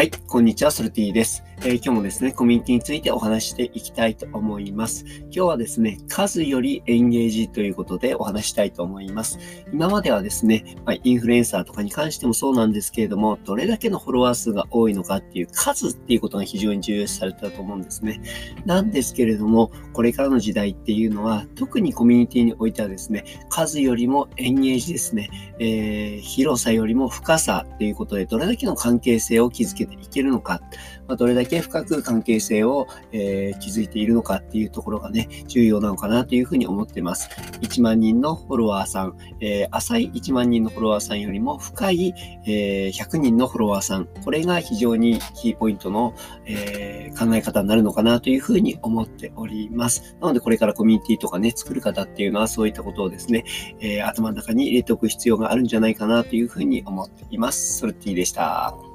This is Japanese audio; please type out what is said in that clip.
はい、こんにちは、ソルティです、えー、今日もですね、コミュニティについてお話していきたいと思います。今日はですね、数よりエンゲージということでお話したいと思います。今まではですね、まあ、インフルエンサーとかに関してもそうなんですけれども、どれだけのフォロワー数が多いのかっていう数っていうことが非常に重要視されたと思うんですね。なんですけれども、これからの時代っていうのは、特にコミュニティにおいてはですね、数よりもエンゲージですね、えー、広さよりも深さっていうことで、どれだけの関係性を築けていけるのか、まあ、どれだけ深く関係性を、えー、築いているのかっていうところがね、重要なのかなというふうに思ってます。1万人のフォロワーさん、えー、浅い1万人のフォロワーさんよりも深い、えー、100人のフォロワーさん、これが非常にキーポイントの、え考え方になるのかなというふうに思っております。なのでこれからコミュニティとかね、作る方っていうのはそういったことをですね、え頭の中に入れておく必要があるんじゃないかなというふうに思っています。ソルティでした。